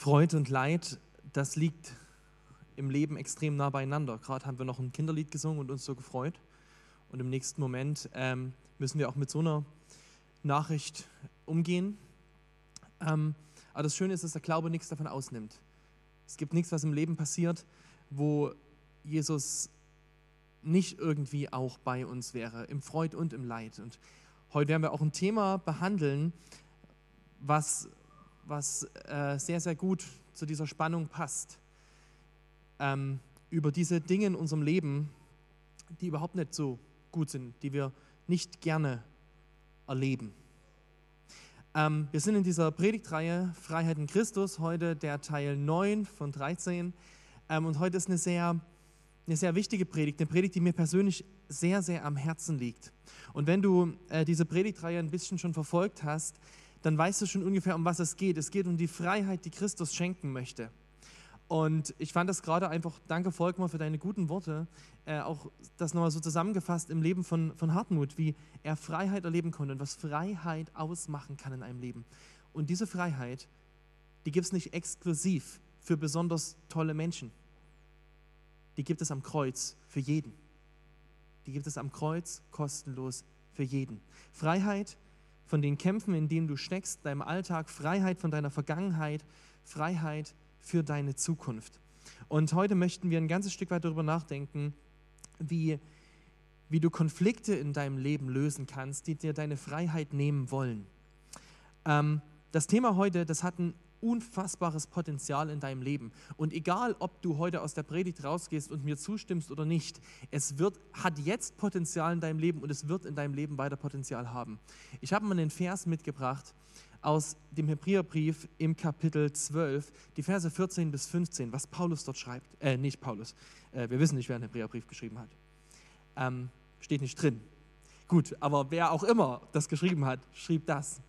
Freude und Leid, das liegt im Leben extrem nah beieinander. Gerade haben wir noch ein Kinderlied gesungen und uns so gefreut. Und im nächsten Moment ähm, müssen wir auch mit so einer Nachricht umgehen. Ähm, aber das Schöne ist, dass der Glaube nichts davon ausnimmt. Es gibt nichts, was im Leben passiert, wo Jesus nicht irgendwie auch bei uns wäre, im Freud und im Leid. Und heute werden wir auch ein Thema behandeln, was, was äh, sehr, sehr gut zu dieser Spannung passt. Ähm, über diese Dinge in unserem Leben, die überhaupt nicht so gut sind, die wir nicht gerne erleben. Ähm, wir sind in dieser Predigtreihe Freiheit in Christus, heute der Teil 9 von 13. Ähm, und heute ist eine sehr, eine sehr wichtige Predigt, eine Predigt, die mir persönlich sehr, sehr am Herzen liegt. Und wenn du äh, diese Predigtreihe ein bisschen schon verfolgt hast, dann weißt du schon ungefähr, um was es geht. Es geht um die Freiheit, die Christus schenken möchte. Und ich fand das gerade einfach, danke Volkmar für deine guten Worte, äh, auch das nochmal so zusammengefasst im Leben von, von Hartmut, wie er Freiheit erleben konnte und was Freiheit ausmachen kann in einem Leben. Und diese Freiheit, die gibt es nicht exklusiv für besonders tolle Menschen. Die gibt es am Kreuz für jeden. Die gibt es am Kreuz kostenlos für jeden. Freiheit von den Kämpfen, in denen du steckst, deinem Alltag, Freiheit von deiner Vergangenheit, Freiheit für deine Zukunft. Und heute möchten wir ein ganzes Stück weit darüber nachdenken, wie, wie du Konflikte in deinem Leben lösen kannst, die dir deine Freiheit nehmen wollen. Ähm, das Thema heute, das hat ein unfassbares Potenzial in deinem Leben. Und egal, ob du heute aus der Predigt rausgehst und mir zustimmst oder nicht, es wird, hat jetzt Potenzial in deinem Leben und es wird in deinem Leben weiter Potenzial haben. Ich habe mal einen Vers mitgebracht aus dem Hebräerbrief im Kapitel 12, die Verse 14 bis 15, was Paulus dort schreibt. Äh, nicht Paulus. Äh, wir wissen nicht, wer einen Hebräerbrief geschrieben hat. Ähm, steht nicht drin. Gut, aber wer auch immer das geschrieben hat, schrieb das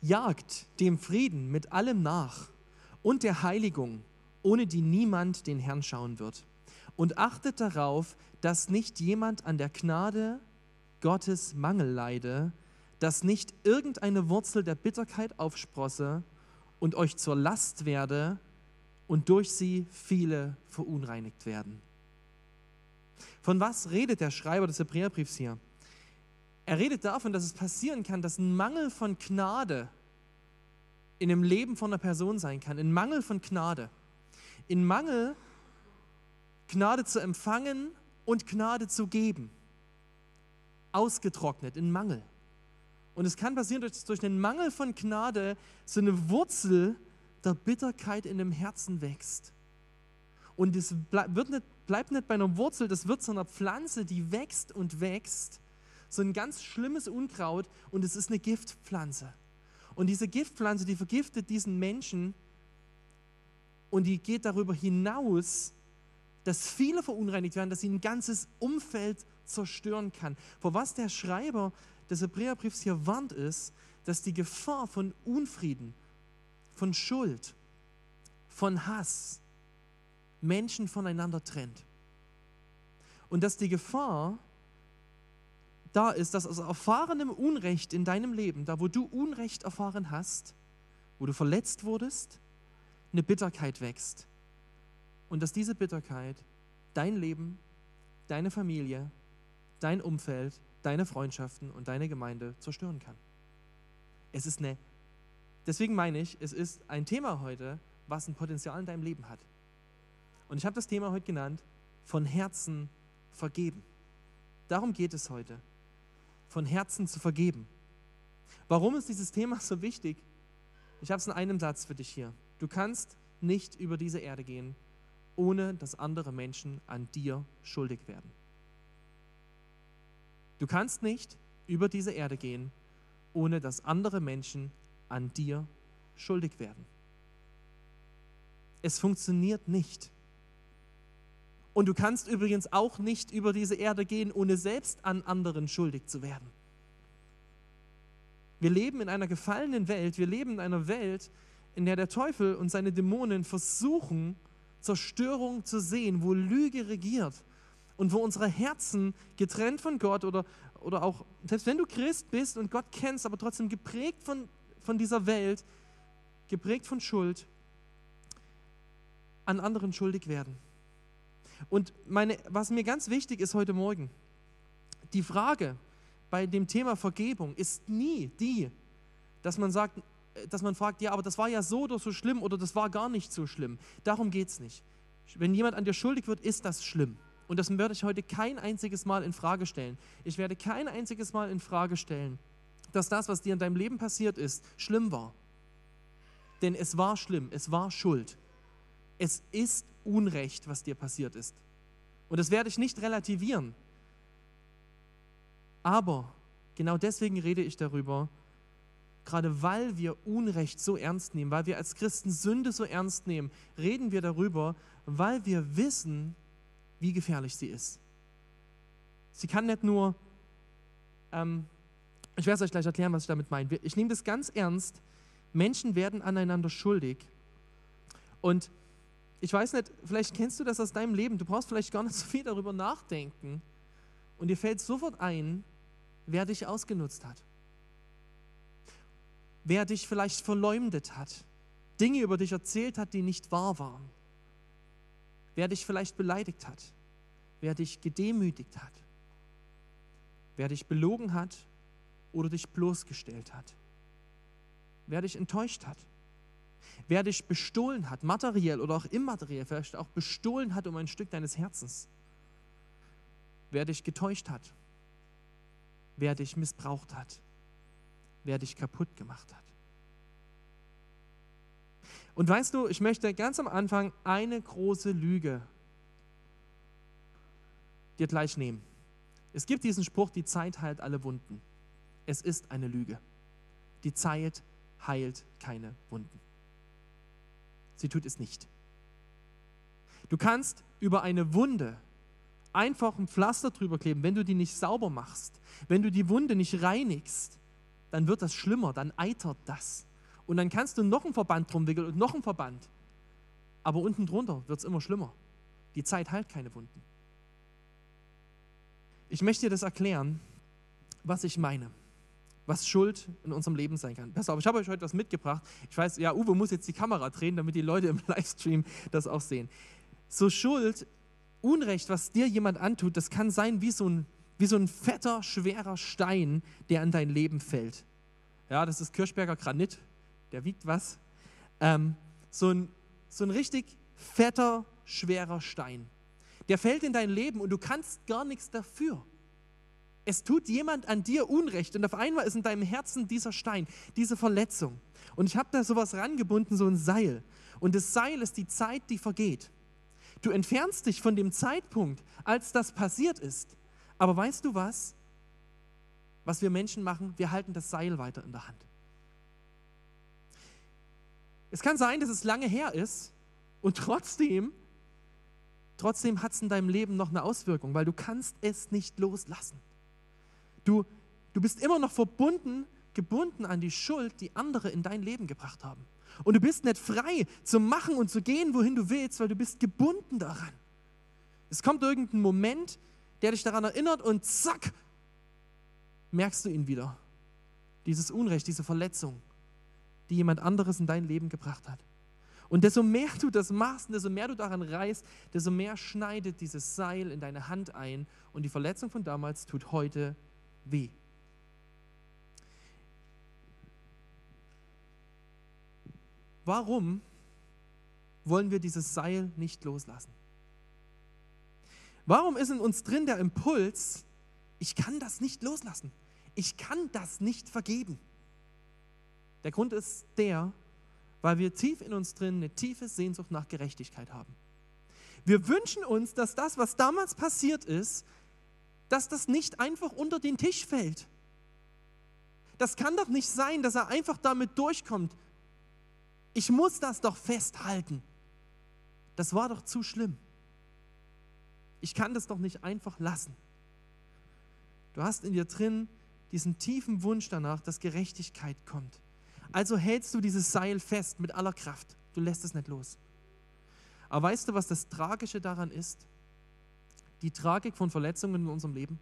jagt dem Frieden mit allem nach und der Heiligung, ohne die niemand den Herrn schauen wird. Und achtet darauf, dass nicht jemand an der Gnade Gottes Mangel leide, dass nicht irgendeine Wurzel der Bitterkeit aufsprosse und euch zur Last werde und durch sie viele verunreinigt werden. Von was redet der Schreiber des Hebräerbriefs hier? Er redet davon, dass es passieren kann, dass ein Mangel von Gnade in dem Leben von einer Person sein kann, in Mangel von Gnade. In Mangel Gnade zu empfangen und Gnade zu geben. Ausgetrocknet, in Mangel. Und es kann passieren, dass durch den Mangel von Gnade so eine Wurzel der Bitterkeit in dem Herzen wächst. Und es bleibt nicht, bleibt nicht bei einer Wurzel, das wird zu einer Pflanze, die wächst und wächst so ein ganz schlimmes Unkraut und es ist eine Giftpflanze. Und diese Giftpflanze, die vergiftet diesen Menschen und die geht darüber hinaus, dass viele verunreinigt werden, dass sie ein ganzes Umfeld zerstören kann. Vor was der Schreiber des Hebräerbriefs hier warnt, ist, dass die Gefahr von Unfrieden, von Schuld, von Hass Menschen voneinander trennt. Und dass die Gefahr da ist, dass aus erfahrenem Unrecht in deinem Leben, da wo du Unrecht erfahren hast, wo du verletzt wurdest, eine Bitterkeit wächst. Und dass diese Bitterkeit dein Leben, deine Familie, dein Umfeld, deine Freundschaften und deine Gemeinde zerstören kann. Es ist eine, deswegen meine ich, es ist ein Thema heute, was ein Potenzial in deinem Leben hat. Und ich habe das Thema heute genannt, von Herzen vergeben. Darum geht es heute von Herzen zu vergeben. Warum ist dieses Thema so wichtig? Ich habe es in einem Satz für dich hier. Du kannst nicht über diese Erde gehen, ohne dass andere Menschen an dir schuldig werden. Du kannst nicht über diese Erde gehen, ohne dass andere Menschen an dir schuldig werden. Es funktioniert nicht. Und du kannst übrigens auch nicht über diese Erde gehen, ohne selbst an anderen schuldig zu werden. Wir leben in einer gefallenen Welt, wir leben in einer Welt, in der der Teufel und seine Dämonen versuchen, Zerstörung zu sehen, wo Lüge regiert und wo unsere Herzen getrennt von Gott oder, oder auch, selbst wenn du Christ bist und Gott kennst, aber trotzdem geprägt von, von dieser Welt, geprägt von Schuld, an anderen schuldig werden. Und meine, was mir ganz wichtig ist heute Morgen, die Frage bei dem Thema Vergebung ist nie die, dass man sagt, dass man fragt, ja, aber das war ja so oder so schlimm oder das war gar nicht so schlimm. Darum geht es nicht. Wenn jemand an dir schuldig wird, ist das schlimm. Und das werde ich heute kein einziges Mal in Frage stellen. Ich werde kein einziges Mal in Frage stellen, dass das, was dir in deinem Leben passiert ist, schlimm war. Denn es war schlimm, es war Schuld. Es ist Unrecht, was dir passiert ist. Und das werde ich nicht relativieren. Aber genau deswegen rede ich darüber, gerade weil wir Unrecht so ernst nehmen, weil wir als Christen Sünde so ernst nehmen, reden wir darüber, weil wir wissen, wie gefährlich sie ist. Sie kann nicht nur, ähm, ich werde es euch gleich erklären, was ich damit meine. Ich nehme das ganz ernst. Menschen werden aneinander schuldig. Und ich weiß nicht, vielleicht kennst du das aus deinem Leben. Du brauchst vielleicht gar nicht so viel darüber nachdenken. Und dir fällt sofort ein, wer dich ausgenutzt hat. Wer dich vielleicht verleumdet hat. Dinge über dich erzählt hat, die nicht wahr waren wer dich vielleicht beleidigt hat, wer dich gedemütigt hat, wer dich belogen hat oder dich bloßgestellt hat, wer dich enttäuscht hat, wer dich bestohlen hat, materiell oder auch immateriell, vielleicht auch bestohlen hat um ein Stück deines Herzens, wer dich getäuscht hat, wer dich missbraucht hat, wer dich kaputt gemacht hat. Und weißt du, ich möchte ganz am Anfang eine große Lüge dir gleich nehmen. Es gibt diesen Spruch, die Zeit heilt alle Wunden. Es ist eine Lüge. Die Zeit heilt keine Wunden. Sie tut es nicht. Du kannst über eine Wunde einfach ein Pflaster drüber kleben, wenn du die nicht sauber machst, wenn du die Wunde nicht reinigst, dann wird das schlimmer, dann eitert das. Und dann kannst du noch einen Verband drum wickeln und noch einen Verband. Aber unten drunter wird es immer schlimmer. Die Zeit heilt keine Wunden. Ich möchte dir das erklären, was ich meine, was Schuld in unserem Leben sein kann. Pass auf, ich habe euch heute was mitgebracht. Ich weiß, ja, Uwe muss jetzt die Kamera drehen, damit die Leute im Livestream das auch sehen. So Schuld, Unrecht, was dir jemand antut, das kann sein wie so ein, wie so ein fetter, schwerer Stein, der in dein Leben fällt. Ja, das ist Kirchberger Granit, der wiegt was. Ähm, so, ein, so ein richtig fetter, schwerer Stein. Der fällt in dein Leben und du kannst gar nichts dafür. Es tut jemand an dir Unrecht und auf einmal ist in deinem Herzen dieser Stein, diese Verletzung. Und ich habe da sowas rangebunden, so ein Seil. Und das Seil ist die Zeit, die vergeht. Du entfernst dich von dem Zeitpunkt, als das passiert ist. Aber weißt du was? Was wir Menschen machen, wir halten das Seil weiter in der Hand. Es kann sein, dass es lange her ist und trotzdem, trotzdem hat es in deinem Leben noch eine Auswirkung, weil du kannst es nicht loslassen. Du, du bist immer noch verbunden, gebunden an die Schuld, die andere in dein Leben gebracht haben. Und du bist nicht frei zu machen und zu gehen, wohin du willst, weil du bist gebunden daran. Es kommt irgendein Moment, der dich daran erinnert und zack, merkst du ihn wieder. Dieses Unrecht, diese Verletzung die jemand anderes in dein Leben gebracht hat. Und desto mehr du das machst, desto mehr du daran reißt, desto mehr schneidet dieses Seil in deine Hand ein und die Verletzung von damals tut heute weh. Warum wollen wir dieses Seil nicht loslassen? Warum ist in uns drin der Impuls, ich kann das nicht loslassen, ich kann das nicht vergeben? Der Grund ist der, weil wir tief in uns drin eine tiefe Sehnsucht nach Gerechtigkeit haben. Wir wünschen uns, dass das, was damals passiert ist, dass das nicht einfach unter den Tisch fällt. Das kann doch nicht sein, dass er einfach damit durchkommt. Ich muss das doch festhalten. Das war doch zu schlimm. Ich kann das doch nicht einfach lassen. Du hast in dir drin diesen tiefen Wunsch danach, dass Gerechtigkeit kommt. Also hältst du dieses Seil fest mit aller Kraft. Du lässt es nicht los. Aber weißt du, was das Tragische daran ist? Die Tragik von Verletzungen in unserem Leben?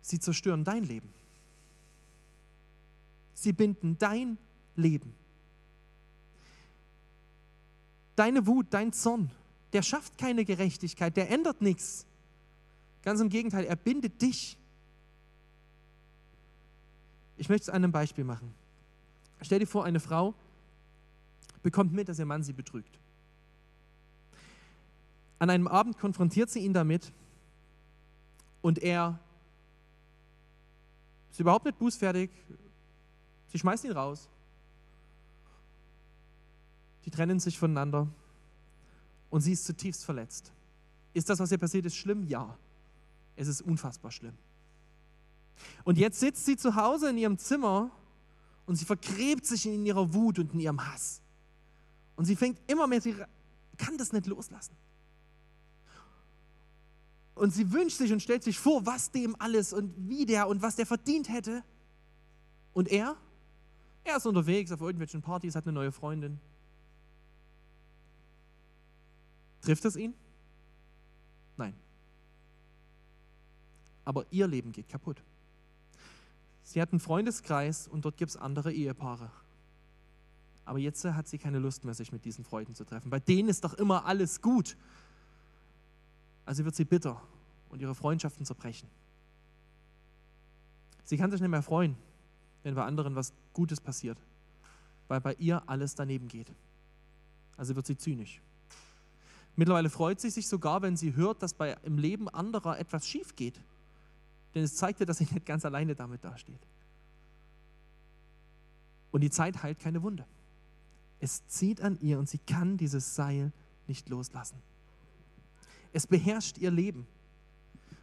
Sie zerstören dein Leben. Sie binden dein Leben. Deine Wut, dein Zorn, der schafft keine Gerechtigkeit, der ändert nichts. Ganz im Gegenteil, er bindet dich. Ich möchte es an einem Beispiel machen. Stell dir vor, eine Frau bekommt mit, dass ihr Mann sie betrügt. An einem Abend konfrontiert sie ihn damit und er ist überhaupt nicht bußfertig. Sie schmeißt ihn raus. Die trennen sich voneinander und sie ist zutiefst verletzt. Ist das, was ihr passiert ist, schlimm? Ja. Es ist unfassbar schlimm. Und jetzt sitzt sie zu Hause in ihrem Zimmer und sie vergräbt sich in ihrer Wut und in ihrem Hass. Und sie fängt immer mehr, sie kann das nicht loslassen. Und sie wünscht sich und stellt sich vor, was dem alles und wie der und was der verdient hätte. Und er? Er ist unterwegs auf irgendwelchen Partys, hat eine neue Freundin. Trifft es ihn? Nein. Aber ihr Leben geht kaputt. Sie hat einen Freundeskreis und dort gibt es andere Ehepaare. Aber jetzt hat sie keine Lust mehr, sich mit diesen Freunden zu treffen. Bei denen ist doch immer alles gut. Also wird sie bitter und ihre Freundschaften zerbrechen. Sie kann sich nicht mehr freuen, wenn bei anderen was Gutes passiert, weil bei ihr alles daneben geht. Also wird sie zynisch. Mittlerweile freut sie sich sogar, wenn sie hört, dass bei, im Leben anderer etwas schief geht. Denn es zeigt ihr, dass sie nicht ganz alleine damit dasteht. Und die Zeit heilt keine Wunde. Es zieht an ihr und sie kann dieses Seil nicht loslassen. Es beherrscht ihr Leben.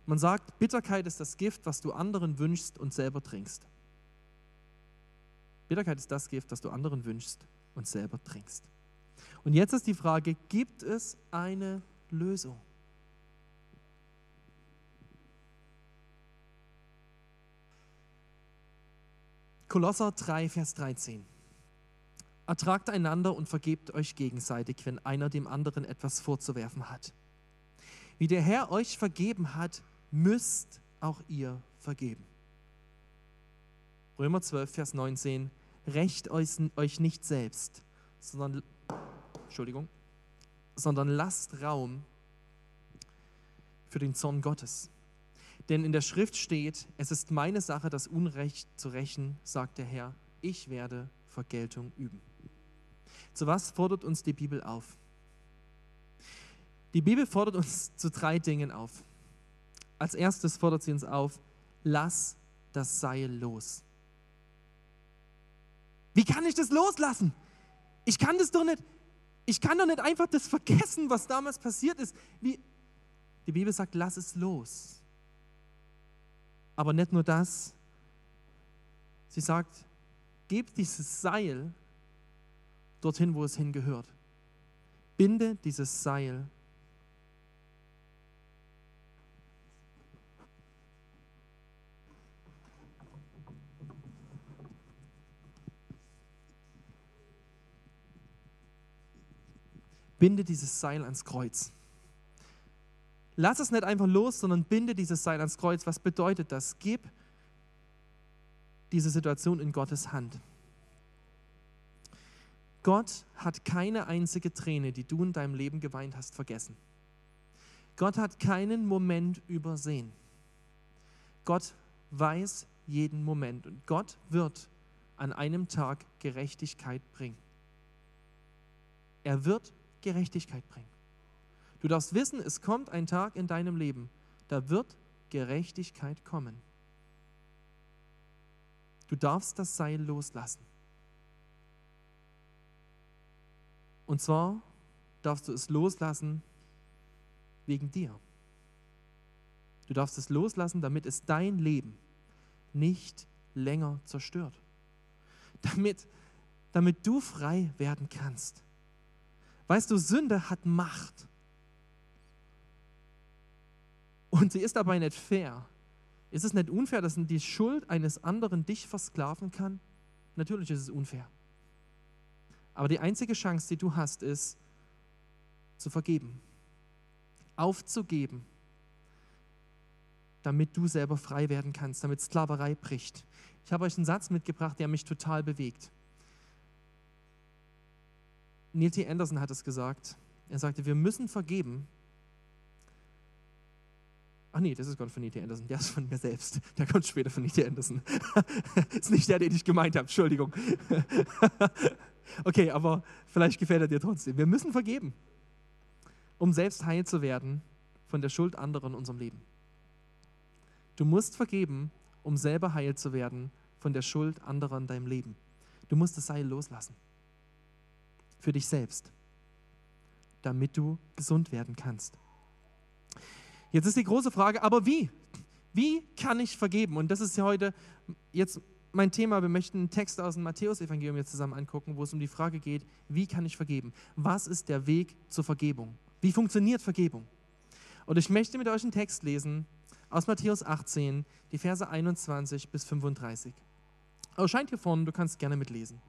Man sagt, Bitterkeit ist das Gift, was du anderen wünschst und selber trinkst. Bitterkeit ist das Gift, das du anderen wünschst und selber trinkst. Und jetzt ist die Frage, gibt es eine Lösung? Kolosser 3, Vers 13. Ertragt einander und vergebt euch gegenseitig, wenn einer dem anderen etwas vorzuwerfen hat. Wie der Herr euch vergeben hat, müsst auch ihr vergeben. Römer 12, Vers 19. Recht euch nicht selbst, sondern Entschuldigung, sondern lasst Raum für den Zorn Gottes. Denn in der Schrift steht, es ist meine Sache, das Unrecht zu rächen, sagt der Herr, ich werde Vergeltung üben. Zu was fordert uns die Bibel auf? Die Bibel fordert uns zu drei Dingen auf. Als erstes fordert sie uns auf, lass das Seil los. Wie kann ich das loslassen? Ich kann das doch nicht, ich kann doch nicht einfach das vergessen, was damals passiert ist. Wie, die Bibel sagt, lass es los. Aber nicht nur das. Sie sagt, gib dieses Seil dorthin, wo es hingehört. Binde dieses Seil binde dieses Seil ans Kreuz. Lass es nicht einfach los, sondern binde dieses Seil ans Kreuz. Was bedeutet das? Gib diese Situation in Gottes Hand. Gott hat keine einzige Träne, die du in deinem Leben geweint hast, vergessen. Gott hat keinen Moment übersehen. Gott weiß jeden Moment und Gott wird an einem Tag Gerechtigkeit bringen. Er wird Gerechtigkeit bringen. Du darfst wissen, es kommt ein Tag in deinem Leben, da wird Gerechtigkeit kommen. Du darfst das Seil loslassen. Und zwar darfst du es loslassen wegen dir. Du darfst es loslassen, damit es dein Leben nicht länger zerstört. Damit, damit du frei werden kannst. Weißt du, Sünde hat Macht. Und sie ist dabei nicht fair. Ist es nicht unfair, dass die Schuld eines anderen dich versklaven kann? Natürlich ist es unfair. Aber die einzige Chance, die du hast, ist zu vergeben, aufzugeben, damit du selber frei werden kannst, damit Sklaverei bricht. Ich habe euch einen Satz mitgebracht, der mich total bewegt. Neil T. Anderson hat es gesagt. Er sagte, wir müssen vergeben. Ach nee, das ist Gott von E.T. Anderson. Der ist von mir selbst. Der kommt später von E.T. Anderson. ist nicht der, den ich gemeint habe. Entschuldigung. okay, aber vielleicht gefällt er dir trotzdem. Wir müssen vergeben, um selbst heil zu werden von der Schuld anderer in unserem Leben. Du musst vergeben, um selber heil zu werden von der Schuld anderer in deinem Leben. Du musst das Seil loslassen. Für dich selbst. Damit du gesund werden kannst. Jetzt ist die große Frage, aber wie? Wie kann ich vergeben? Und das ist ja heute jetzt mein Thema. Wir möchten einen Text aus dem Matthäus-Evangelium jetzt zusammen angucken, wo es um die Frage geht, wie kann ich vergeben? Was ist der Weg zur Vergebung? Wie funktioniert Vergebung? Und ich möchte mit euch einen Text lesen aus Matthäus 18, die Verse 21 bis 35. Erscheint hier vorne, du kannst gerne mitlesen.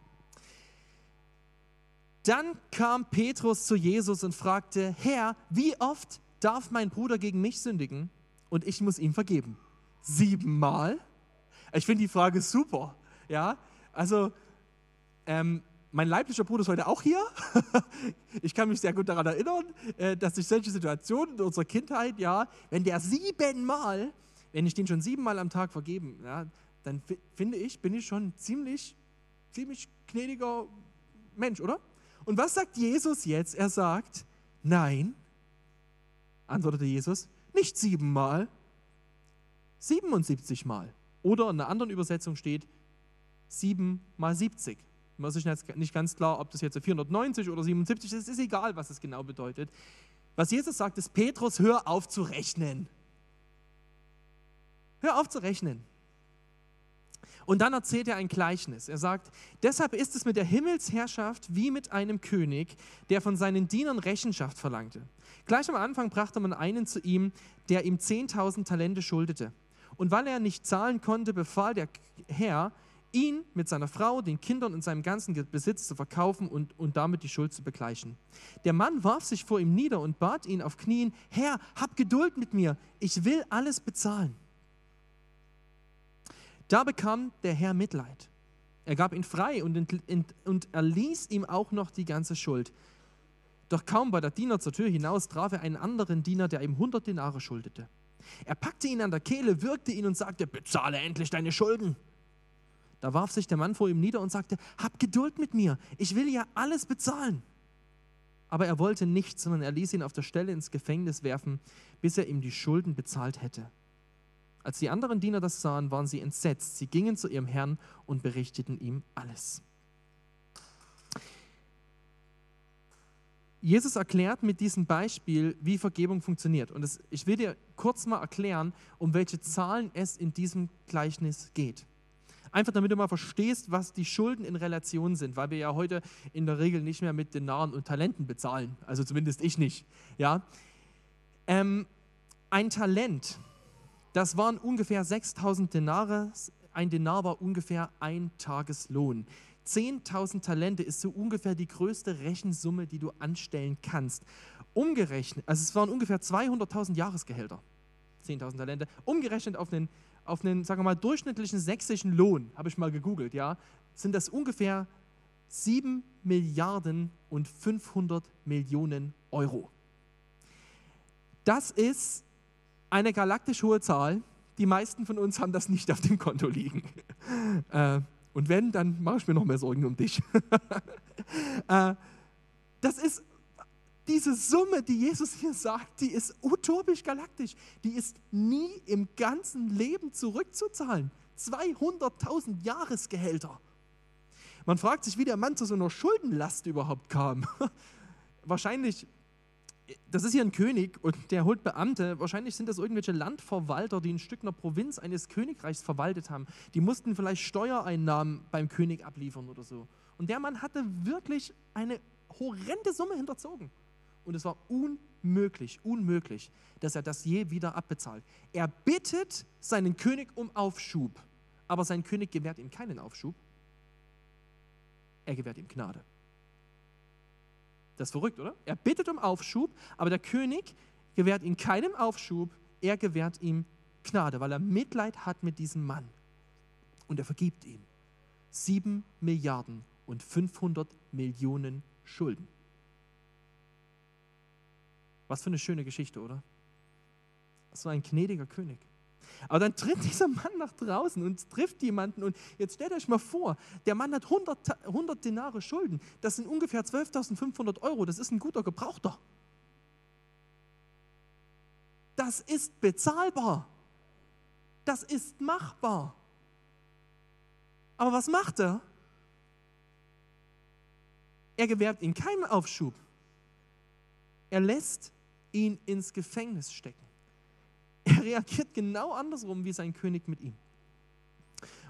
Dann kam Petrus zu Jesus und fragte, Herr, wie oft darf mein Bruder gegen mich sündigen und ich muss ihm vergeben? Siebenmal? Ich finde die Frage super. Ja, also ähm, mein leiblicher Bruder ist heute auch hier. ich kann mich sehr gut daran erinnern, äh, dass sich solche Situationen in unserer Kindheit, ja, wenn der siebenmal, wenn ich den schon siebenmal am Tag vergeben, ja, dann finde ich, bin ich schon ziemlich, ziemlich gnädiger Mensch, oder? Und was sagt Jesus jetzt? Er sagt, nein, antwortete Jesus, nicht siebenmal, 77 Mal. Oder in einer anderen Übersetzung steht sieben mal 70. Man ist sich nicht ganz klar, ob das jetzt 490 oder 77 ist, ist egal, was es genau bedeutet. Was Jesus sagt, ist, Petrus, hör auf zu rechnen. Hör auf zu rechnen. Und dann erzählt er ein Gleichnis. Er sagt, deshalb ist es mit der Himmelsherrschaft wie mit einem König, der von seinen Dienern Rechenschaft verlangte. Gleich am Anfang brachte man einen zu ihm, der ihm 10.000 Talente schuldete. Und weil er nicht zahlen konnte, befahl der Herr, ihn mit seiner Frau, den Kindern und seinem ganzen Besitz zu verkaufen und, und damit die Schuld zu begleichen. Der Mann warf sich vor ihm nieder und bat ihn auf Knien, Herr, hab Geduld mit mir, ich will alles bezahlen. Da bekam der Herr Mitleid. Er gab ihn frei und, und erließ ihm auch noch die ganze Schuld. Doch kaum war der Diener zur Tür hinaus, traf er einen anderen Diener, der ihm 100 Denare schuldete. Er packte ihn an der Kehle, würgte ihn und sagte, bezahle endlich deine Schulden. Da warf sich der Mann vor ihm nieder und sagte, hab Geduld mit mir, ich will ja alles bezahlen. Aber er wollte nichts, sondern er ließ ihn auf der Stelle ins Gefängnis werfen, bis er ihm die Schulden bezahlt hätte. Als die anderen Diener das sahen, waren sie entsetzt. Sie gingen zu ihrem Herrn und berichteten ihm alles. Jesus erklärt mit diesem Beispiel, wie Vergebung funktioniert. Und das, ich will dir kurz mal erklären, um welche Zahlen es in diesem Gleichnis geht. Einfach damit du mal verstehst, was die Schulden in Relation sind, weil wir ja heute in der Regel nicht mehr mit Denaren und Talenten bezahlen. Also zumindest ich nicht. Ja? Ähm, ein Talent das waren ungefähr 6000 Denare. Ein Denar war ungefähr ein Tageslohn. 10.000 Talente ist so ungefähr die größte Rechensumme, die du anstellen kannst. Umgerechnet, also es waren ungefähr 200.000 Jahresgehälter. 10.000 Talente. Umgerechnet auf einen, auf einen, sagen wir mal, durchschnittlichen sächsischen Lohn, habe ich mal gegoogelt, ja, sind das ungefähr 7 Milliarden und 500 Millionen Euro. Das ist eine galaktisch hohe Zahl. Die meisten von uns haben das nicht auf dem Konto liegen. Äh, und wenn, dann mache ich mir noch mehr Sorgen um dich. äh, das ist diese Summe, die Jesus hier sagt, die ist utopisch galaktisch. Die ist nie im ganzen Leben zurückzuzahlen. 200.000 Jahresgehälter. Man fragt sich, wie der Mann zu so einer Schuldenlast überhaupt kam. Wahrscheinlich das ist hier ein König und der holt Beamte. Wahrscheinlich sind das irgendwelche Landverwalter, die ein Stück einer Provinz eines Königreichs verwaltet haben. Die mussten vielleicht Steuereinnahmen beim König abliefern oder so. Und der Mann hatte wirklich eine horrende Summe hinterzogen. Und es war unmöglich, unmöglich, dass er das je wieder abbezahlt. Er bittet seinen König um Aufschub, aber sein König gewährt ihm keinen Aufschub. Er gewährt ihm Gnade. Das ist verrückt, oder? Er bittet um Aufschub, aber der König gewährt ihm keinen Aufschub, er gewährt ihm Gnade, weil er Mitleid hat mit diesem Mann. Und er vergibt ihm. Sieben Milliarden und 500 Millionen Schulden. Was für eine schöne Geschichte, oder? War ein gnädiger König. Aber dann tritt dieser Mann nach draußen und trifft jemanden. Und jetzt stellt euch mal vor, der Mann hat 100, 100 Denare Schulden. Das sind ungefähr 12.500 Euro. Das ist ein guter Gebrauchter. Das ist bezahlbar. Das ist machbar. Aber was macht er? Er gewährt ihm keinen Aufschub. Er lässt ihn ins Gefängnis stecken. Er reagiert genau andersrum wie sein König mit ihm.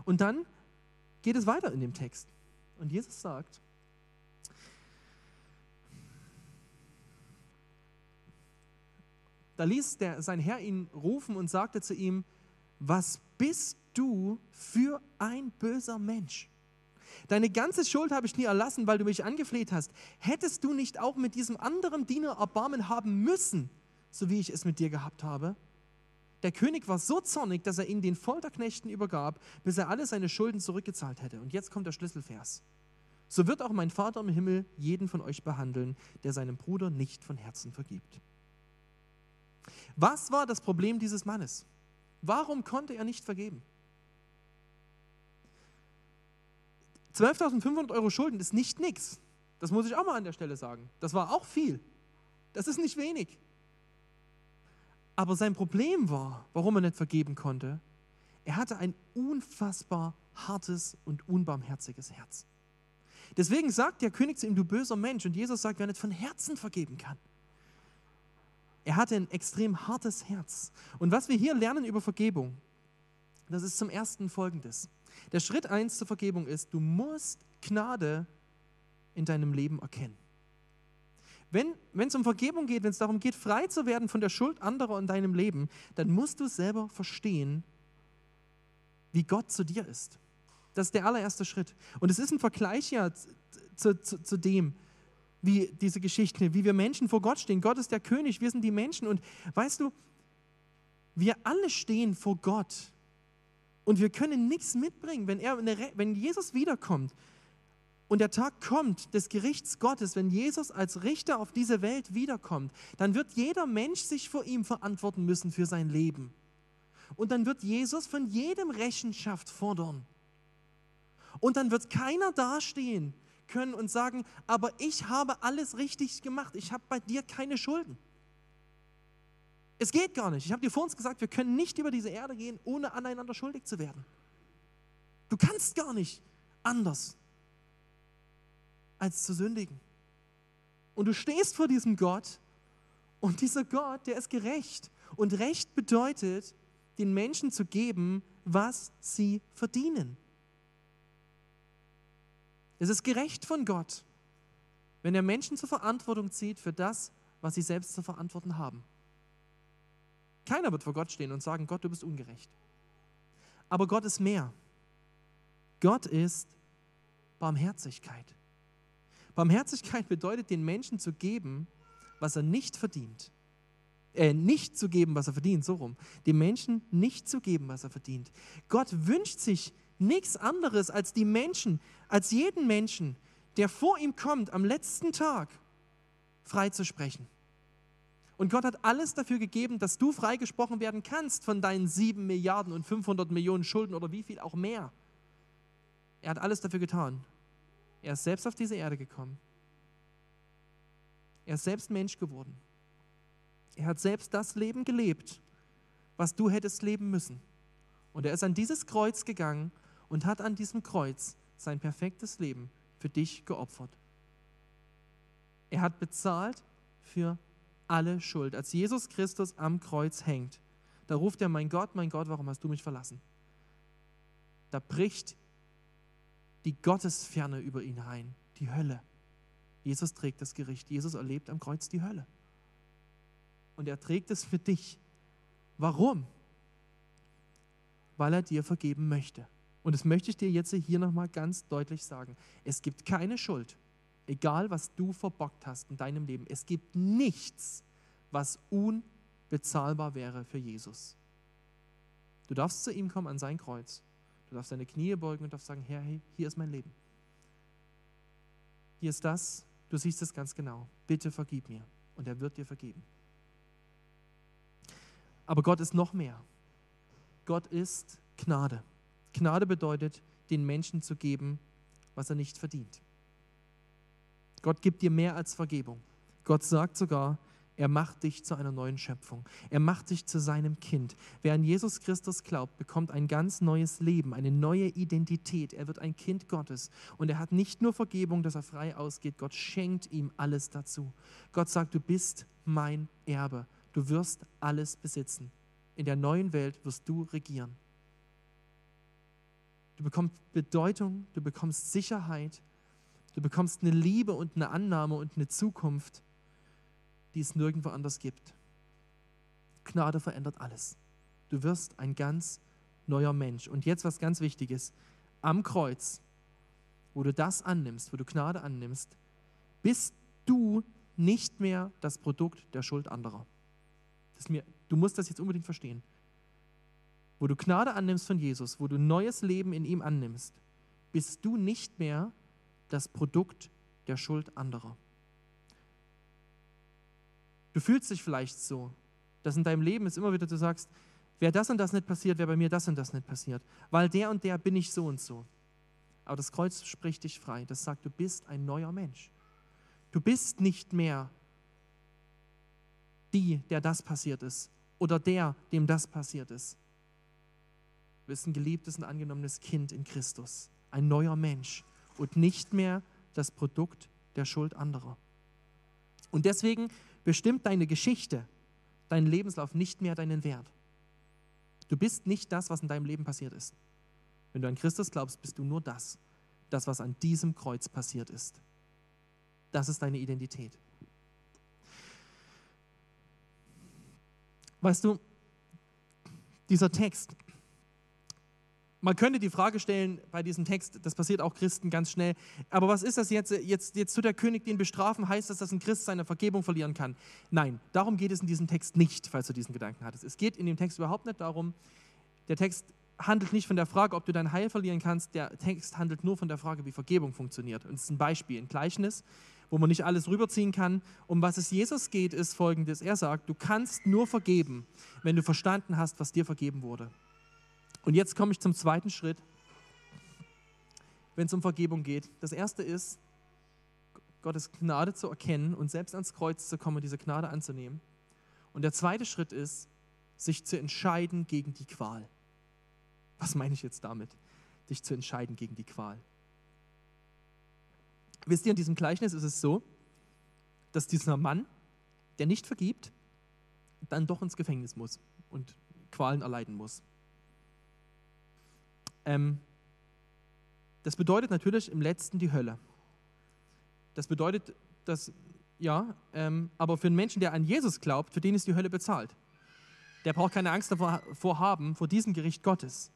Und dann geht es weiter in dem Text. Und Jesus sagt, da ließ der, sein Herr ihn rufen und sagte zu ihm, was bist du für ein böser Mensch? Deine ganze Schuld habe ich nie erlassen, weil du mich angefleht hast. Hättest du nicht auch mit diesem anderen Diener Erbarmen haben müssen, so wie ich es mit dir gehabt habe? Der König war so zornig, dass er ihn den Folterknechten übergab, bis er alle seine Schulden zurückgezahlt hätte. Und jetzt kommt der Schlüsselvers. So wird auch mein Vater im Himmel jeden von euch behandeln, der seinem Bruder nicht von Herzen vergibt. Was war das Problem dieses Mannes? Warum konnte er nicht vergeben? 12.500 Euro Schulden ist nicht nichts. Das muss ich auch mal an der Stelle sagen. Das war auch viel. Das ist nicht wenig. Aber sein Problem war, warum er nicht vergeben konnte, er hatte ein unfassbar hartes und unbarmherziges Herz. Deswegen sagt der König zu ihm, du böser Mensch, und Jesus sagt, wer nicht von Herzen vergeben kann. Er hatte ein extrem hartes Herz. Und was wir hier lernen über Vergebung, das ist zum ersten folgendes. Der Schritt eins zur Vergebung ist, du musst Gnade in deinem Leben erkennen. Wenn es um Vergebung geht, wenn es darum geht, frei zu werden von der Schuld anderer in deinem Leben, dann musst du selber verstehen, wie Gott zu dir ist. Das ist der allererste Schritt. Und es ist ein Vergleich ja zu, zu, zu dem, wie diese Geschichte, wie wir Menschen vor Gott stehen. Gott ist der König, wir sind die Menschen. Und weißt du, wir alle stehen vor Gott und wir können nichts mitbringen, wenn, er, wenn Jesus wiederkommt und der Tag kommt des Gerichts Gottes, wenn Jesus als Richter auf diese Welt wiederkommt, dann wird jeder Mensch sich vor ihm verantworten müssen für sein Leben. Und dann wird Jesus von jedem Rechenschaft fordern. Und dann wird keiner dastehen können und sagen, aber ich habe alles richtig gemacht, ich habe bei dir keine Schulden. Es geht gar nicht. Ich habe dir vor uns gesagt, wir können nicht über diese Erde gehen, ohne aneinander schuldig zu werden. Du kannst gar nicht anders als zu sündigen. Und du stehst vor diesem Gott und dieser Gott, der ist gerecht. Und Recht bedeutet, den Menschen zu geben, was sie verdienen. Es ist gerecht von Gott, wenn er Menschen zur Verantwortung zieht für das, was sie selbst zu verantworten haben. Keiner wird vor Gott stehen und sagen, Gott, du bist ungerecht. Aber Gott ist mehr. Gott ist Barmherzigkeit. Barmherzigkeit bedeutet, den Menschen zu geben, was er nicht verdient. Äh, nicht zu geben, was er verdient, so rum. Dem Menschen nicht zu geben, was er verdient. Gott wünscht sich nichts anderes als die Menschen, als jeden Menschen, der vor ihm kommt, am letzten Tag frei zu sprechen. Und Gott hat alles dafür gegeben, dass du freigesprochen werden kannst von deinen sieben Milliarden und 500 Millionen Schulden oder wie viel auch mehr. Er hat alles dafür getan. Er ist selbst auf diese Erde gekommen. Er ist selbst Mensch geworden. Er hat selbst das Leben gelebt, was du hättest leben müssen. Und er ist an dieses Kreuz gegangen und hat an diesem Kreuz sein perfektes Leben für dich geopfert. Er hat bezahlt für alle Schuld. Als Jesus Christus am Kreuz hängt, da ruft er, mein Gott, mein Gott, warum hast du mich verlassen? Da bricht die Gottesferne über ihn ein, die Hölle. Jesus trägt das Gericht. Jesus erlebt am Kreuz die Hölle. Und er trägt es für dich. Warum? Weil er dir vergeben möchte. Und das möchte ich dir jetzt hier nochmal ganz deutlich sagen. Es gibt keine Schuld, egal was du verbockt hast in deinem Leben. Es gibt nichts, was unbezahlbar wäre für Jesus. Du darfst zu ihm kommen an sein Kreuz Du darfst deine Knie beugen und darfst sagen, Herr, hey, hier ist mein Leben. Hier ist das, du siehst es ganz genau. Bitte vergib mir. Und er wird dir vergeben. Aber Gott ist noch mehr. Gott ist Gnade. Gnade bedeutet, den Menschen zu geben, was er nicht verdient. Gott gibt dir mehr als Vergebung. Gott sagt sogar, er macht dich zu einer neuen Schöpfung. Er macht dich zu seinem Kind. Wer an Jesus Christus glaubt, bekommt ein ganz neues Leben, eine neue Identität. Er wird ein Kind Gottes. Und er hat nicht nur Vergebung, dass er frei ausgeht. Gott schenkt ihm alles dazu. Gott sagt, du bist mein Erbe. Du wirst alles besitzen. In der neuen Welt wirst du regieren. Du bekommst Bedeutung, du bekommst Sicherheit, du bekommst eine Liebe und eine Annahme und eine Zukunft, die es nirgendwo anders gibt. Gnade verändert alles. Du wirst ein ganz neuer Mensch. Und jetzt was ganz Wichtiges. Am Kreuz, wo du das annimmst, wo du Gnade annimmst, bist du nicht mehr das Produkt der Schuld anderer. Mir, du musst das jetzt unbedingt verstehen wo du Gnade annimmst von Jesus, wo du neues Leben in ihm annimmst, bist du nicht mehr das Produkt der Schuld anderer. Du fühlst dich vielleicht so, dass in deinem Leben ist immer wieder, du sagst, wäre das und das nicht passiert, wäre bei mir das und das nicht passiert, weil der und der bin ich so und so. Aber das Kreuz spricht dich frei. Das sagt, du bist ein neuer Mensch. Du bist nicht mehr die, der das passiert ist oder der, dem das passiert ist, Du bist ein geliebtes und angenommenes Kind in Christus, ein neuer Mensch und nicht mehr das Produkt der Schuld anderer. Und deswegen bestimmt deine Geschichte, dein Lebenslauf nicht mehr deinen Wert. Du bist nicht das, was in deinem Leben passiert ist. Wenn du an Christus glaubst, bist du nur das, das, was an diesem Kreuz passiert ist. Das ist deine Identität. Weißt du, dieser Text, man könnte die Frage stellen bei diesem Text, das passiert auch Christen ganz schnell, aber was ist das jetzt, jetzt, jetzt zu der König den bestrafen, heißt das, dass ein Christ seine Vergebung verlieren kann? Nein, darum geht es in diesem Text nicht, falls du diesen Gedanken hattest. Es geht in dem Text überhaupt nicht darum, der Text handelt nicht von der Frage, ob du dein Heil verlieren kannst, der Text handelt nur von der Frage, wie Vergebung funktioniert. Und es ist ein Beispiel, ein Gleichnis, wo man nicht alles rüberziehen kann. Um was es Jesus geht, ist folgendes. Er sagt, du kannst nur vergeben, wenn du verstanden hast, was dir vergeben wurde. Und jetzt komme ich zum zweiten Schritt, wenn es um Vergebung geht. Das erste ist, Gottes Gnade zu erkennen und selbst ans Kreuz zu kommen, diese Gnade anzunehmen. Und der zweite Schritt ist, sich zu entscheiden gegen die Qual. Was meine ich jetzt damit? Dich zu entscheiden gegen die Qual. Wisst ihr, in diesem Gleichnis ist es so, dass dieser Mann, der nicht vergibt, dann doch ins Gefängnis muss und Qualen erleiden muss. Ähm, das bedeutet natürlich im letzten die Hölle. Das bedeutet, dass, ja, ähm, aber für einen Menschen, der an Jesus glaubt, für den ist die Hölle bezahlt. Der braucht keine Angst davor, davor haben, vor diesem Gericht Gottes.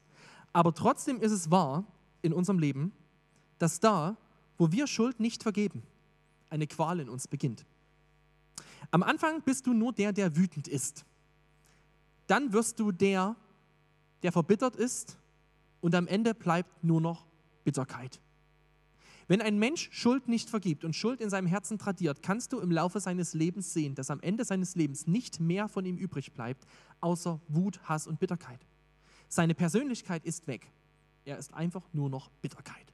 Aber trotzdem ist es wahr in unserem Leben, dass da, wo wir Schuld nicht vergeben, eine Qual in uns beginnt. Am Anfang bist du nur der, der wütend ist. Dann wirst du der, der verbittert ist und am Ende bleibt nur noch Bitterkeit. Wenn ein Mensch Schuld nicht vergibt und Schuld in seinem Herzen tradiert, kannst du im Laufe seines Lebens sehen, dass am Ende seines Lebens nicht mehr von ihm übrig bleibt, außer Wut, Hass und Bitterkeit. Seine Persönlichkeit ist weg. Er ist einfach nur noch Bitterkeit.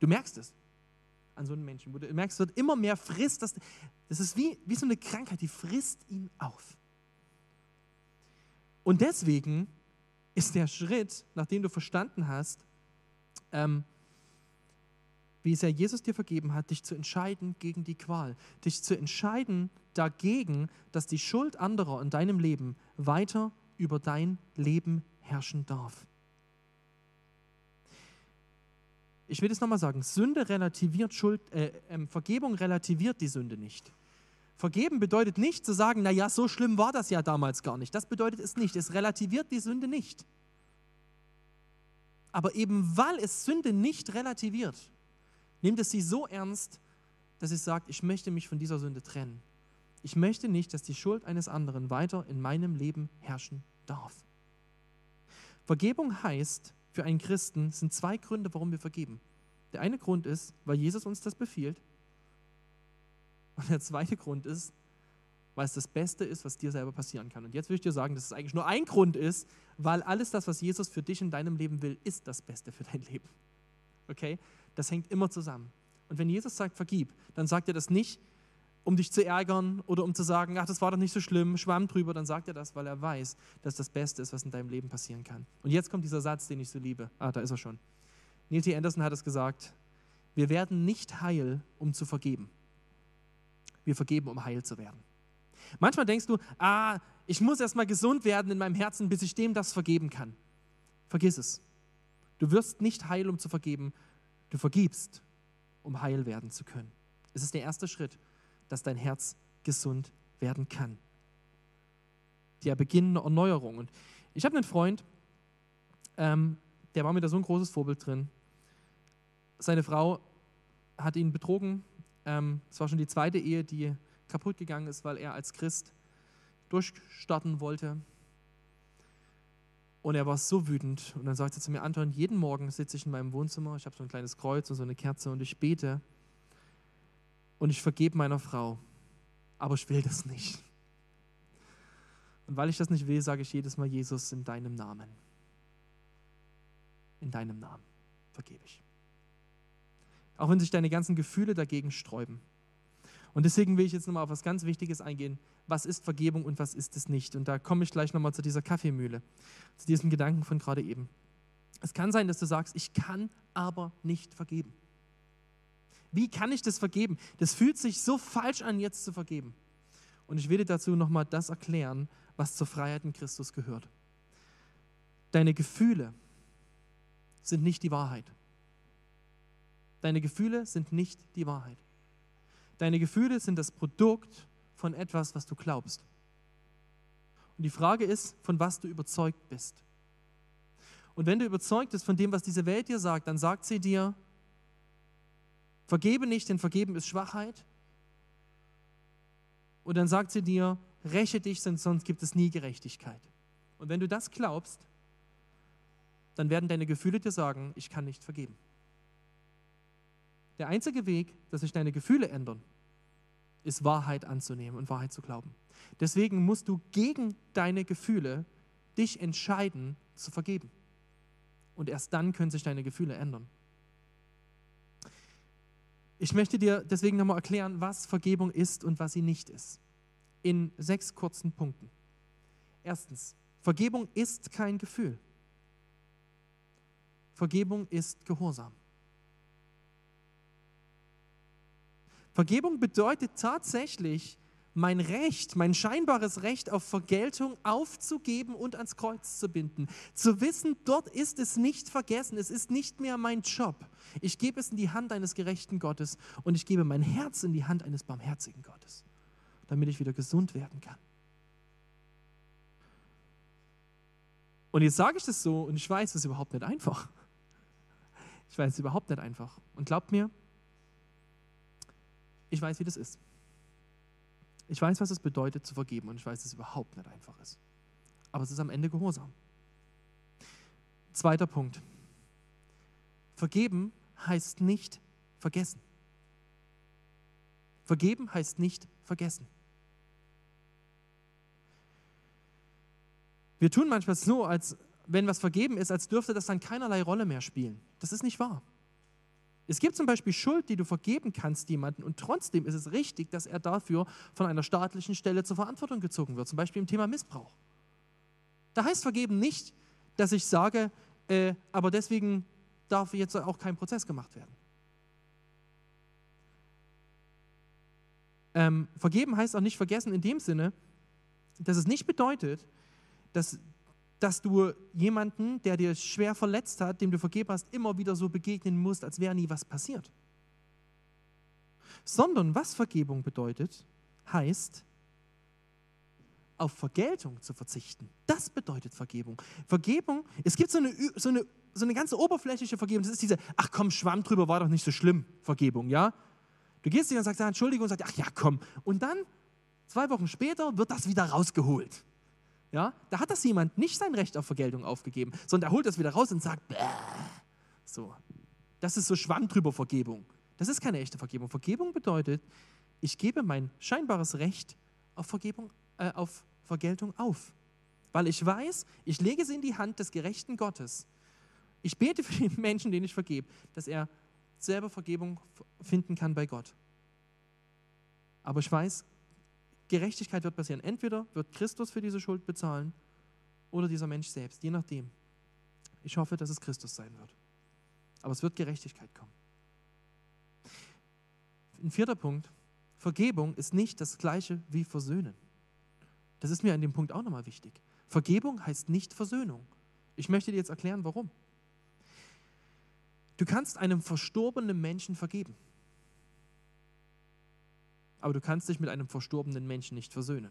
Du merkst es an so einem Menschen, du merkst, es wird immer mehr frisst. Das, das ist wie, wie so eine Krankheit, die frisst ihn auf. Und deswegen ist der Schritt, nachdem du verstanden hast, ähm, wie sehr Jesus dir vergeben hat, dich zu entscheiden gegen die Qual, dich zu entscheiden dagegen, dass die Schuld anderer in deinem Leben weiter über dein Leben herrschen darf. Ich will das nochmal sagen, Sünde relativiert Schuld, äh, äh, Vergebung relativiert die Sünde nicht. Vergeben bedeutet nicht zu sagen, naja, so schlimm war das ja damals gar nicht. Das bedeutet es nicht. Es relativiert die Sünde nicht. Aber eben weil es Sünde nicht relativiert, nimmt es sie so ernst, dass es sagt, ich möchte mich von dieser Sünde trennen. Ich möchte nicht, dass die Schuld eines anderen weiter in meinem Leben herrschen darf. Vergebung heißt, für einen Christen sind zwei Gründe, warum wir vergeben. Der eine Grund ist, weil Jesus uns das befiehlt Und der zweite Grund ist, weil es das Beste ist, was dir selber passieren kann. Und jetzt will ich dir sagen, dass es eigentlich nur ein Grund ist, weil alles das, was Jesus für dich in deinem Leben will, ist das Beste für dein Leben. Okay? Das hängt immer zusammen. Und wenn Jesus sagt, vergib, dann sagt er das nicht, um dich zu ärgern oder um zu sagen, ach, das war doch nicht so schlimm, schwamm drüber, dann sagt er das, weil er weiß, dass das Beste ist, was in deinem Leben passieren kann. Und jetzt kommt dieser Satz, den ich so liebe. Ah, da ist er schon. Neil T. Anderson hat es gesagt, wir werden nicht heil, um zu vergeben. Wir vergeben, um heil zu werden. Manchmal denkst du, ah, ich muss erstmal gesund werden in meinem Herzen, bis ich dem das vergeben kann. Vergiss es. Du wirst nicht heil, um zu vergeben. Du vergibst, um heil werden zu können. Es ist der erste Schritt, dass dein Herz gesund werden kann. Der Beginn einer Erneuerung. Und ich habe einen Freund, ähm, der war mir da so ein großes Vorbild drin. Seine Frau hat ihn betrogen. Ähm, es war schon die zweite Ehe, die kaputt gegangen ist, weil er als Christ durchstarten wollte. Und er war so wütend. Und dann sagte er zu mir, Anton, jeden Morgen sitze ich in meinem Wohnzimmer, ich habe so ein kleines Kreuz und so eine Kerze und ich bete und ich vergebe meiner Frau. Aber ich will das nicht. Und weil ich das nicht will, sage ich jedes Mal, Jesus, in deinem Namen. In deinem Namen vergebe ich. Auch wenn sich deine ganzen Gefühle dagegen sträuben. Und deswegen will ich jetzt nochmal auf was ganz Wichtiges eingehen. Was ist Vergebung und was ist es nicht? Und da komme ich gleich nochmal zu dieser Kaffeemühle, zu diesem Gedanken von gerade eben. Es kann sein, dass du sagst, ich kann aber nicht vergeben. Wie kann ich das vergeben? Das fühlt sich so falsch an, jetzt zu vergeben. Und ich will dir dazu nochmal das erklären, was zur Freiheit in Christus gehört. Deine Gefühle sind nicht die Wahrheit. Deine Gefühle sind nicht die Wahrheit. Deine Gefühle sind das Produkt von etwas, was du glaubst. Und die Frage ist, von was du überzeugt bist. Und wenn du überzeugt bist von dem, was diese Welt dir sagt, dann sagt sie dir, Vergebe nicht, denn Vergeben ist Schwachheit. Und dann sagt sie dir, räche dich, denn sonst gibt es nie Gerechtigkeit. Und wenn du das glaubst, dann werden deine Gefühle dir sagen, ich kann nicht vergeben. Der einzige Weg, dass sich deine Gefühle ändern, ist Wahrheit anzunehmen und Wahrheit zu glauben. Deswegen musst du gegen deine Gefühle dich entscheiden zu vergeben. Und erst dann können sich deine Gefühle ändern. Ich möchte dir deswegen nochmal erklären, was Vergebung ist und was sie nicht ist. In sechs kurzen Punkten. Erstens, Vergebung ist kein Gefühl. Vergebung ist Gehorsam. Vergebung bedeutet tatsächlich, mein Recht, mein scheinbares Recht auf Vergeltung aufzugeben und ans Kreuz zu binden. Zu wissen, dort ist es nicht vergessen, es ist nicht mehr mein Job. Ich gebe es in die Hand eines gerechten Gottes und ich gebe mein Herz in die Hand eines barmherzigen Gottes, damit ich wieder gesund werden kann. Und jetzt sage ich das so und ich weiß, es ist überhaupt nicht einfach. Ich weiß, es ist überhaupt nicht einfach. Und glaubt mir, ich weiß, wie das ist. Ich weiß, was es bedeutet zu vergeben und ich weiß, dass es überhaupt nicht einfach ist. Aber es ist am Ende Gehorsam. Zweiter Punkt. Vergeben heißt nicht vergessen. Vergeben heißt nicht vergessen. Wir tun manchmal so, als wenn was vergeben ist, als dürfte das dann keinerlei Rolle mehr spielen. Das ist nicht wahr. Es gibt zum Beispiel Schuld, die du vergeben kannst jemanden und trotzdem ist es richtig, dass er dafür von einer staatlichen Stelle zur Verantwortung gezogen wird, zum Beispiel im Thema Missbrauch. Da heißt vergeben nicht, dass ich sage, äh, aber deswegen darf jetzt auch kein Prozess gemacht werden. Ähm, vergeben heißt auch nicht vergessen in dem Sinne, dass es nicht bedeutet, dass dass du jemanden, der dir schwer verletzt hat, dem du vergeben hast, immer wieder so begegnen musst, als wäre nie was passiert. Sondern was Vergebung bedeutet, heißt, auf Vergeltung zu verzichten. Das bedeutet Vergebung. Vergebung, es gibt so eine, so eine, so eine ganze oberflächliche Vergebung. Das ist diese, ach komm, Schwamm drüber, war doch nicht so schlimm, Vergebung, ja? Du gehst dir und sagst, ja, Entschuldigung, und sagst, ach ja, komm. Und dann, zwei Wochen später, wird das wieder rausgeholt. Ja, da hat das jemand nicht sein Recht auf Vergeltung aufgegeben, sondern er holt das wieder raus und sagt, Bäh. so. Das ist so Schwamm drüber Vergebung. Das ist keine echte Vergebung. Vergebung bedeutet, ich gebe mein scheinbares Recht auf, Vergebung, äh, auf Vergeltung auf. Weil ich weiß, ich lege sie in die Hand des gerechten Gottes. Ich bete für den Menschen, den ich vergebe, dass er selber Vergebung finden kann bei Gott. Aber ich weiß, Gerechtigkeit wird passieren. Entweder wird Christus für diese Schuld bezahlen oder dieser Mensch selbst, je nachdem. Ich hoffe, dass es Christus sein wird. Aber es wird Gerechtigkeit kommen. Ein vierter Punkt. Vergebung ist nicht das gleiche wie Versöhnen. Das ist mir an dem Punkt auch nochmal wichtig. Vergebung heißt nicht Versöhnung. Ich möchte dir jetzt erklären, warum. Du kannst einem verstorbenen Menschen vergeben aber du kannst dich mit einem verstorbenen Menschen nicht versöhnen.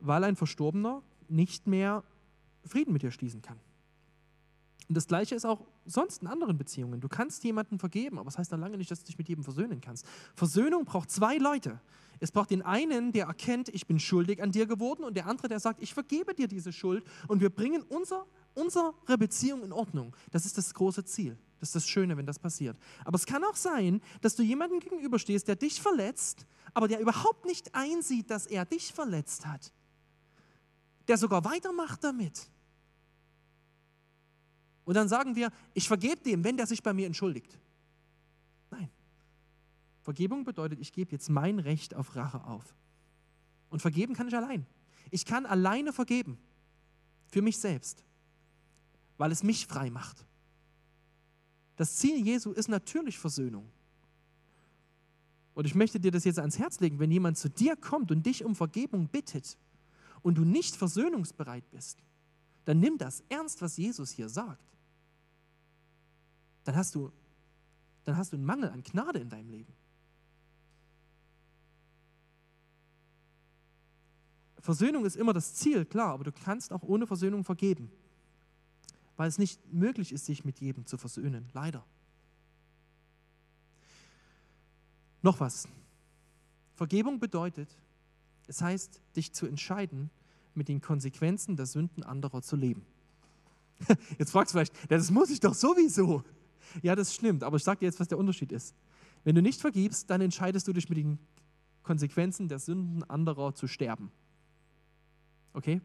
Weil ein Verstorbener nicht mehr Frieden mit dir schließen kann. Und das Gleiche ist auch sonst in anderen Beziehungen. Du kannst jemanden vergeben, aber das heißt dann lange nicht, dass du dich mit jedem versöhnen kannst. Versöhnung braucht zwei Leute. Es braucht den einen, der erkennt, ich bin schuldig an dir geworden, und der andere, der sagt, ich vergebe dir diese Schuld und wir bringen unser, unsere Beziehung in Ordnung. Das ist das große Ziel. Das ist das Schöne, wenn das passiert. Aber es kann auch sein, dass du jemandem gegenüberstehst, der dich verletzt, aber der überhaupt nicht einsieht, dass er dich verletzt hat. Der sogar weitermacht damit. Und dann sagen wir, ich vergebe dem, wenn der sich bei mir entschuldigt. Nein. Vergebung bedeutet, ich gebe jetzt mein Recht auf Rache auf. Und vergeben kann ich allein. Ich kann alleine vergeben. Für mich selbst. Weil es mich frei macht. Das Ziel Jesu ist natürlich Versöhnung. Und ich möchte dir das jetzt ans Herz legen, wenn jemand zu dir kommt und dich um Vergebung bittet und du nicht versöhnungsbereit bist, dann nimm das ernst, was Jesus hier sagt. Dann hast du, dann hast du einen Mangel an Gnade in deinem Leben. Versöhnung ist immer das Ziel, klar, aber du kannst auch ohne Versöhnung vergeben weil es nicht möglich ist, sich mit jedem zu versöhnen. Leider. Noch was. Vergebung bedeutet, es heißt, dich zu entscheiden, mit den Konsequenzen der Sünden anderer zu leben. Jetzt fragst du vielleicht, das muss ich doch sowieso. Ja, das stimmt, aber ich sage dir jetzt, was der Unterschied ist. Wenn du nicht vergibst, dann entscheidest du dich mit den Konsequenzen der Sünden anderer zu sterben. Okay?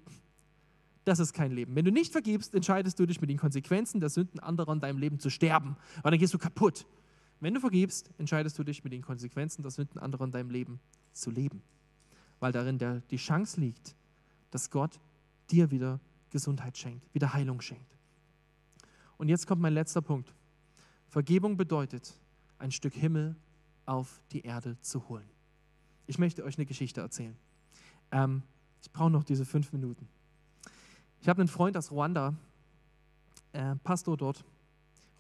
Das ist kein Leben. Wenn du nicht vergibst, entscheidest du dich mit den Konsequenzen der Sünden anderer in deinem Leben zu sterben, weil dann gehst du kaputt. Wenn du vergibst, entscheidest du dich mit den Konsequenzen der Sünden anderer in deinem Leben zu leben, weil darin der, die Chance liegt, dass Gott dir wieder Gesundheit schenkt, wieder Heilung schenkt. Und jetzt kommt mein letzter Punkt. Vergebung bedeutet, ein Stück Himmel auf die Erde zu holen. Ich möchte euch eine Geschichte erzählen. Ähm, ich brauche noch diese fünf Minuten. Ich habe einen Freund aus Ruanda, äh, Pastor dort.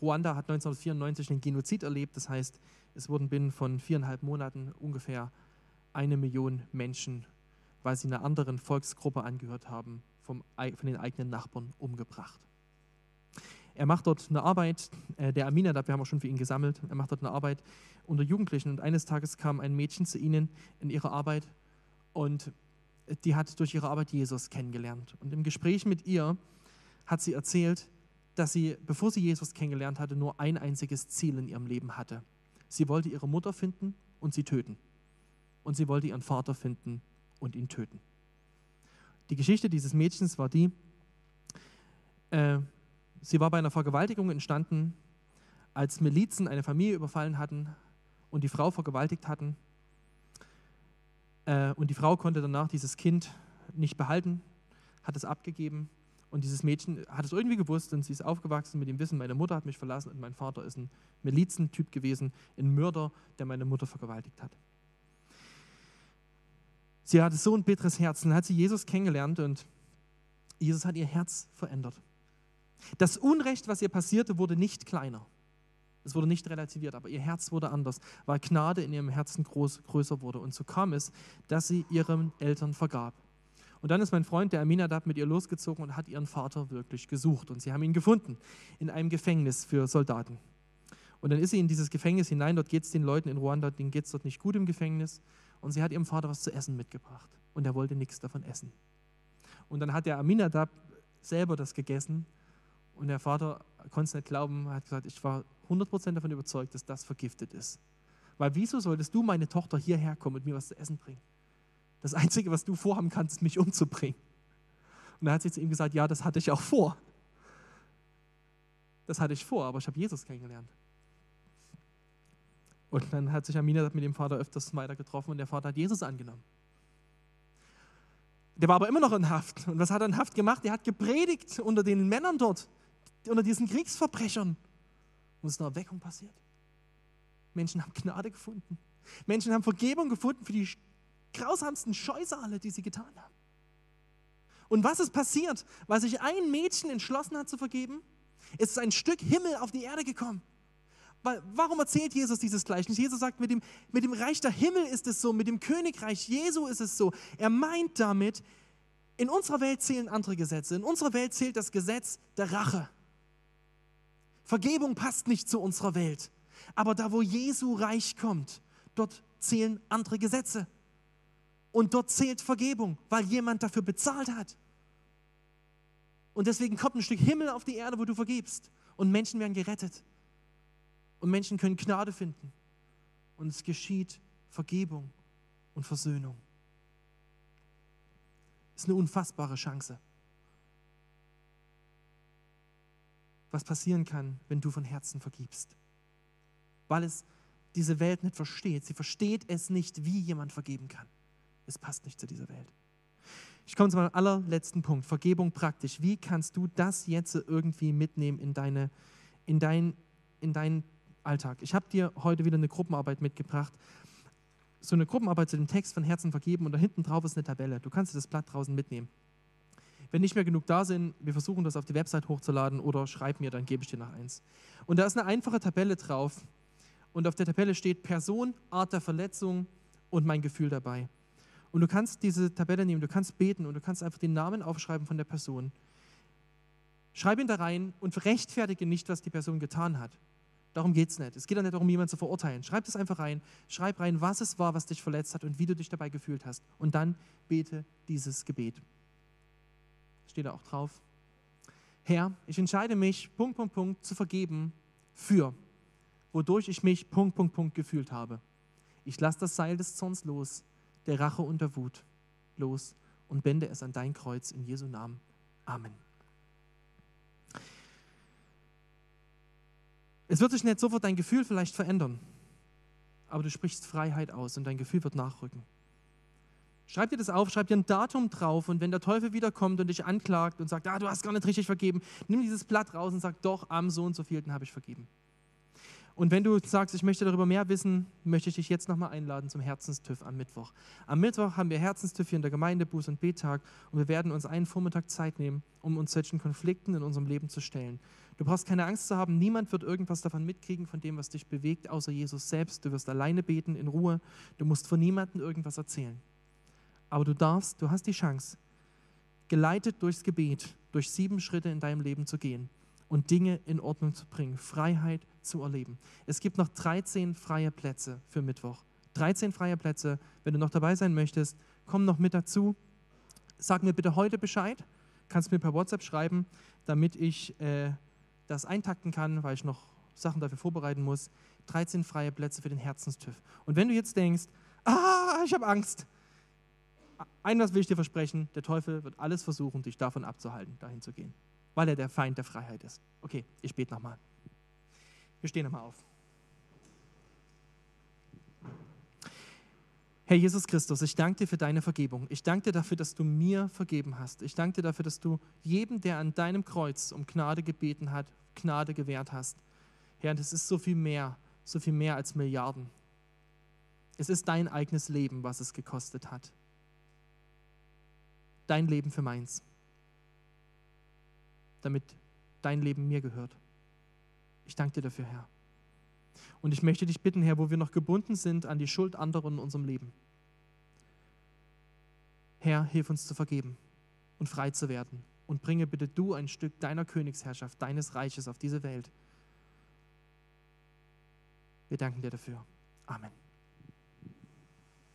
Ruanda hat 1994 den Genozid erlebt, das heißt, es wurden binnen von viereinhalb Monaten ungefähr eine Million Menschen, weil sie einer anderen Volksgruppe angehört haben, vom, von den eigenen Nachbarn umgebracht. Er macht dort eine Arbeit, äh, der Aminadab, wir haben auch schon für ihn gesammelt, er macht dort eine Arbeit unter Jugendlichen und eines Tages kam ein Mädchen zu ihnen in ihrer Arbeit und die hat durch ihre Arbeit Jesus kennengelernt. Und im Gespräch mit ihr hat sie erzählt, dass sie, bevor sie Jesus kennengelernt hatte, nur ein einziges Ziel in ihrem Leben hatte. Sie wollte ihre Mutter finden und sie töten. Und sie wollte ihren Vater finden und ihn töten. Die Geschichte dieses Mädchens war die, äh, sie war bei einer Vergewaltigung entstanden, als Milizen eine Familie überfallen hatten und die Frau vergewaltigt hatten und die Frau konnte danach dieses Kind nicht behalten, hat es abgegeben. Und dieses Mädchen hat es irgendwie gewusst und sie ist aufgewachsen mit dem Wissen, meine Mutter hat mich verlassen und mein Vater ist ein Milizentyp gewesen, ein Mörder, der meine Mutter vergewaltigt hat. Sie hatte so ein bitteres Herz. Dann hat sie Jesus kennengelernt und Jesus hat ihr Herz verändert. Das Unrecht, was ihr passierte, wurde nicht kleiner. Es wurde nicht relativiert, aber ihr Herz wurde anders, weil Gnade in ihrem Herzen groß, größer wurde. Und so kam es, dass sie ihren Eltern vergab. Und dann ist mein Freund, der Aminadab, mit ihr losgezogen und hat ihren Vater wirklich gesucht. Und sie haben ihn gefunden in einem Gefängnis für Soldaten. Und dann ist sie in dieses Gefängnis hinein. Dort geht es den Leuten in Ruanda, denen geht es dort nicht gut im Gefängnis. Und sie hat ihrem Vater was zu essen mitgebracht. Und er wollte nichts davon essen. Und dann hat der Aminadab selber das gegessen. Und der Vater konnte es nicht glauben, hat gesagt, ich war 100% davon überzeugt, dass das vergiftet ist. Weil wieso solltest du meine Tochter hierher kommen und mir was zu essen bringen? Das Einzige, was du vorhaben kannst, ist mich umzubringen. Und er hat sie zu ihm gesagt, ja, das hatte ich auch vor. Das hatte ich vor, aber ich habe Jesus kennengelernt. Und dann hat sich Amina mit dem Vater öfters weiter getroffen und der Vater hat Jesus angenommen. Der war aber immer noch in Haft. Und was hat er in Haft gemacht? Er hat gepredigt unter den Männern dort, unter diesen Kriegsverbrechern. Und es ist eine Erweckung passiert. Menschen haben Gnade gefunden. Menschen haben Vergebung gefunden für die grausamsten Scheusale, die sie getan haben. Und was ist passiert? Weil sich ein Mädchen entschlossen hat zu vergeben, ist ein Stück Himmel auf die Erde gekommen. Weil, warum erzählt Jesus dieses Gleichnis? Jesus sagt, mit dem, mit dem Reich der Himmel ist es so, mit dem Königreich Jesu ist es so. Er meint damit, in unserer Welt zählen andere Gesetze. In unserer Welt zählt das Gesetz der Rache. Vergebung passt nicht zu unserer Welt. Aber da, wo Jesu Reich kommt, dort zählen andere Gesetze. Und dort zählt Vergebung, weil jemand dafür bezahlt hat. Und deswegen kommt ein Stück Himmel auf die Erde, wo du vergibst. Und Menschen werden gerettet. Und Menschen können Gnade finden. Und es geschieht Vergebung und Versöhnung. Ist eine unfassbare Chance. Was passieren kann, wenn du von Herzen vergibst. Weil es diese Welt nicht versteht. Sie versteht es nicht, wie jemand vergeben kann. Es passt nicht zu dieser Welt. Ich komme zu meinem allerletzten Punkt. Vergebung praktisch. Wie kannst du das jetzt irgendwie mitnehmen in, deine, in, dein, in deinen Alltag. Ich habe dir heute wieder eine Gruppenarbeit mitgebracht. So eine Gruppenarbeit zu dem Text von Herzen vergeben und da hinten drauf ist eine Tabelle. Du kannst dir das Blatt draußen mitnehmen. Wenn nicht mehr genug da sind, wir versuchen das auf die Website hochzuladen oder schreib mir, dann gebe ich dir noch eins. Und da ist eine einfache Tabelle drauf und auf der Tabelle steht Person, Art der Verletzung und mein Gefühl dabei. Und du kannst diese Tabelle nehmen, du kannst beten und du kannst einfach den Namen aufschreiben von der Person. Schreib ihn da rein und rechtfertige nicht, was die Person getan hat. Darum geht es nicht. Es geht auch nicht darum, jemanden zu verurteilen. Schreib das einfach rein. Schreib rein, was es war, was dich verletzt hat und wie du dich dabei gefühlt hast. Und dann bete dieses Gebet. Steht da auch drauf. Herr, ich entscheide mich, Punkt, Punkt, Punkt, zu vergeben für, wodurch ich mich, Punkt, Punkt, Punkt, gefühlt habe. Ich lasse das Seil des Zorns los, der Rache und der Wut los und bände es an dein Kreuz in Jesu Namen. Amen. Es wird sich nicht sofort dein Gefühl vielleicht verändern, aber du sprichst Freiheit aus und dein Gefühl wird nachrücken. Schreib dir das auf, schreib dir ein Datum drauf und wenn der Teufel wiederkommt und dich anklagt und sagt, ah, du hast gar nicht richtig vergeben, nimm dieses Blatt raus und sag, doch, am so und so vielten habe ich vergeben. Und wenn du sagst, ich möchte darüber mehr wissen, möchte ich dich jetzt nochmal einladen zum Herzenstüff am Mittwoch. Am Mittwoch haben wir Herzenstüff hier in der Gemeinde, Buß- und Bettag und wir werden uns einen Vormittag Zeit nehmen, um uns solchen Konflikten in unserem Leben zu stellen. Du brauchst keine Angst zu haben, niemand wird irgendwas davon mitkriegen, von dem, was dich bewegt, außer Jesus selbst. Du wirst alleine beten, in Ruhe. Du musst von niemandem irgendwas erzählen. Aber du darfst, du hast die Chance, geleitet durchs Gebet, durch sieben Schritte in deinem Leben zu gehen und Dinge in Ordnung zu bringen, Freiheit zu erleben. Es gibt noch 13 freie Plätze für Mittwoch. 13 freie Plätze. Wenn du noch dabei sein möchtest, komm noch mit dazu. Sag mir bitte heute Bescheid. Kannst mir per WhatsApp schreiben, damit ich äh, das eintakten kann, weil ich noch Sachen dafür vorbereiten muss. 13 freie Plätze für den Herzenstüff. Und wenn du jetzt denkst, ah, ich habe Angst, eines will ich dir versprechen, der Teufel wird alles versuchen, dich davon abzuhalten, dahin zu gehen weil er der Feind der Freiheit ist. Okay, ich bete nochmal. Wir stehen nochmal auf. Herr Jesus Christus, ich danke dir für deine Vergebung. Ich danke dir dafür, dass du mir vergeben hast. Ich danke dir dafür, dass du jedem, der an deinem Kreuz um Gnade gebeten hat, Gnade gewährt hast. Herr, das ist so viel mehr, so viel mehr als Milliarden. Es ist dein eigenes Leben, was es gekostet hat. Dein Leben für meins damit dein Leben mir gehört. Ich danke dir dafür, Herr. Und ich möchte dich bitten, Herr, wo wir noch gebunden sind an die Schuld anderer in unserem Leben. Herr, hilf uns zu vergeben und frei zu werden. Und bringe bitte du ein Stück deiner Königsherrschaft, deines Reiches auf diese Welt. Wir danken dir dafür. Amen.